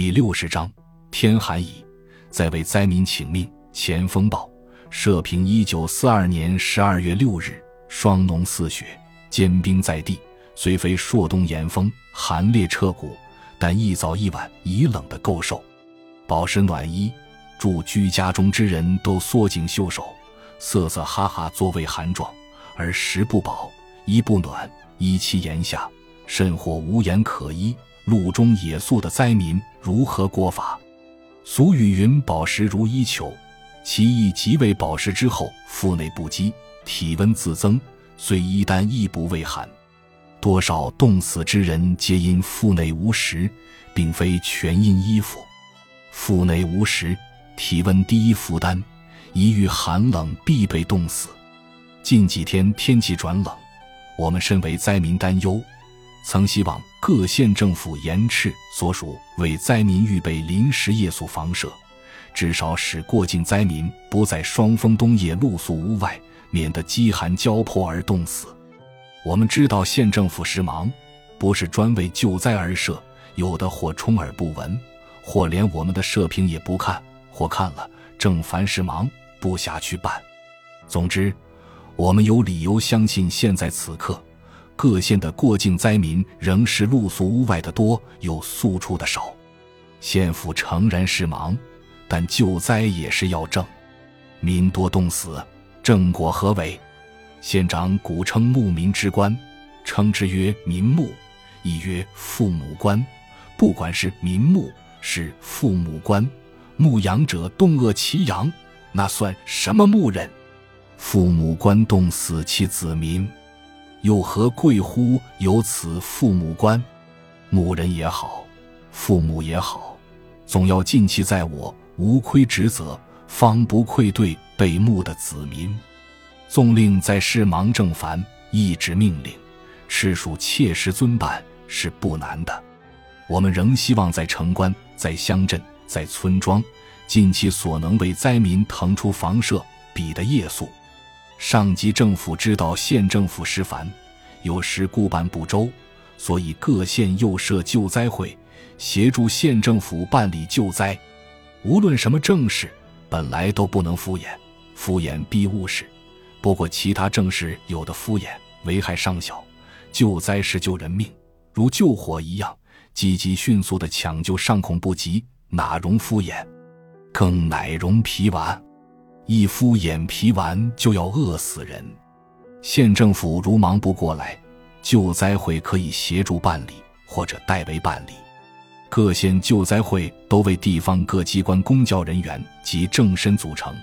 第六十章，天寒矣，在为灾民请命。前风暴，社平一九四二年十二月六日，霜浓似雪，坚冰在地。虽非朔冬严风，寒冽彻骨，但一早一晚已冷得够受。饱食暖衣，住居家中之人都缩紧袖手，瑟瑟哈哈，作为寒状。而食不饱，衣不暖，依其言下，甚或无言可依。路中野宿的灾民如何过法？俗语云：“饱食如衣裘。”其意即为饱食之后，腹内不饥，体温自增，虽衣单亦不畏寒。多少冻死之人，皆因腹内无食，并非全因衣服。腹内无食，体温低，负担一遇寒冷，必被冻死。近几天天气转冷，我们身为灾民担忧，曾希望各县政府严斥所属为灾民预备临时夜宿房舍，至少使过境灾民不在霜风冬夜露宿屋外，免得饥寒交迫而冻死。我们知道县政府时忙，不是专为救灾而设，有的或充耳不闻，或连我们的社评也不看，或看了正凡事忙不暇去办。总之，我们有理由相信，现在此刻，各县的过境灾民仍是露宿屋外的多，有宿处的少。县府诚然是忙，但救灾也是要政。民多冻死，政果何为？县长古称牧民之官，称之曰民牧，亦曰父母官。不管是民牧，是父母官，牧羊者冻饿其羊，那算什么牧人？父母官冻死其子民，又何贵乎有此父母官？母人也好，父母也好，总要尽其在我，无亏职责，方不愧对被牧的子民。纵令在世忙正烦，一纸命令，赤属切实遵办是不难的。我们仍希望在城关、在乡镇、在村庄，尽其所能为灾民腾出房舍，彼得夜宿。上级政府知道县政府时烦，有时顾办不周，所以各县又设救灾会，协助县政府办理救灾。无论什么正事，本来都不能敷衍，敷衍必误事。不过，其他正事有的敷衍，危害尚小；救灾是救人命，如救火一样，积极迅速的抢救尚恐不及，哪容敷衍？更乃容皮丸，一敷眼皮丸就要饿死人。县政府如忙不过来，救灾会可以协助办理，或者代为办理。各县救灾会都为地方各机关公教人员及正身组成，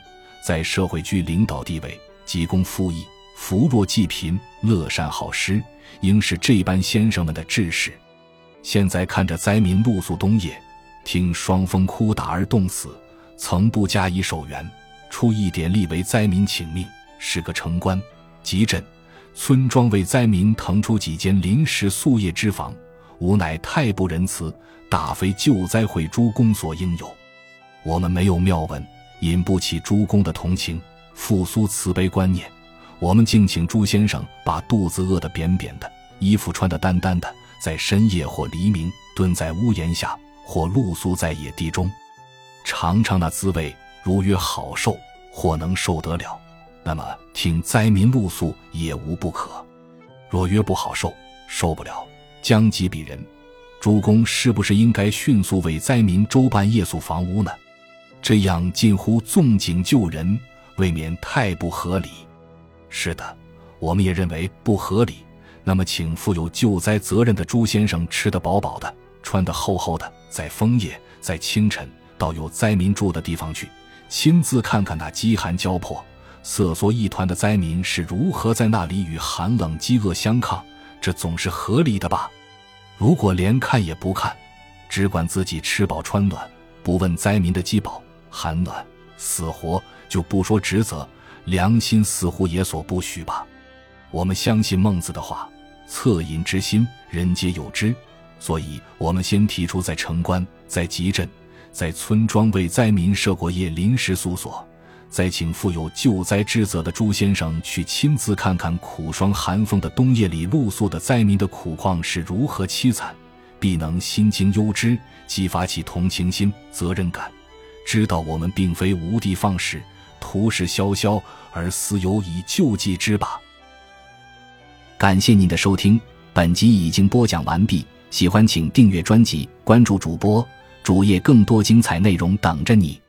在社会居领导地位。急公富义，扶弱济贫，乐善好施，应是这般先生们的志士。现在看着灾民露宿冬夜，听霜风哭打而冻死，曾不加以守援，出一点力为灾民请命，是个城关、集镇、村庄为灾民腾出几间临时宿夜之房，无乃太不仁慈，大非救灾会诸公所应有。我们没有妙文，引不起诸公的同情。复苏慈悲观念，我们敬请朱先生把肚子饿得扁扁的，衣服穿得单单的，在深夜或黎明蹲在屋檐下，或露宿在野地中，尝尝那滋味，如曰好受，或能受得了，那么听灾民露宿也无不可；若曰不好受，受不了，将及鄙人，诸公是不是应该迅速为灾民周办夜宿房屋呢？这样近乎纵井救人。未免太不合理。是的，我们也认为不合理。那么，请负有救灾责任的朱先生吃得饱饱的，穿得厚厚的，在枫叶，在清晨，到有灾民住的地方去，亲自看看那饥寒交迫、瑟缩一团的灾民是如何在那里与寒冷饥饿相抗。这总是合理的吧？如果连看也不看，只管自己吃饱穿暖，不问灾民的饥饱、寒暖、死活。就不说职责，良心似乎也所不许吧。我们相信孟子的话：“恻隐之心，人皆有之。”所以，我们先提出在城关、在集镇、在村庄为灾民设过夜临时宿所，再请负有救灾之责的朱先生去亲自看看苦霜寒风的冬夜里露宿的灾民的苦况是如何凄惨，必能心惊忧之，激发起同情心、责任感，知道我们并非无的放矢、图事萧萧，而思有以救济之吧。感谢您的收听，本集已经播讲完毕。喜欢请订阅专辑，关注主播主页，更多精彩内容等着你。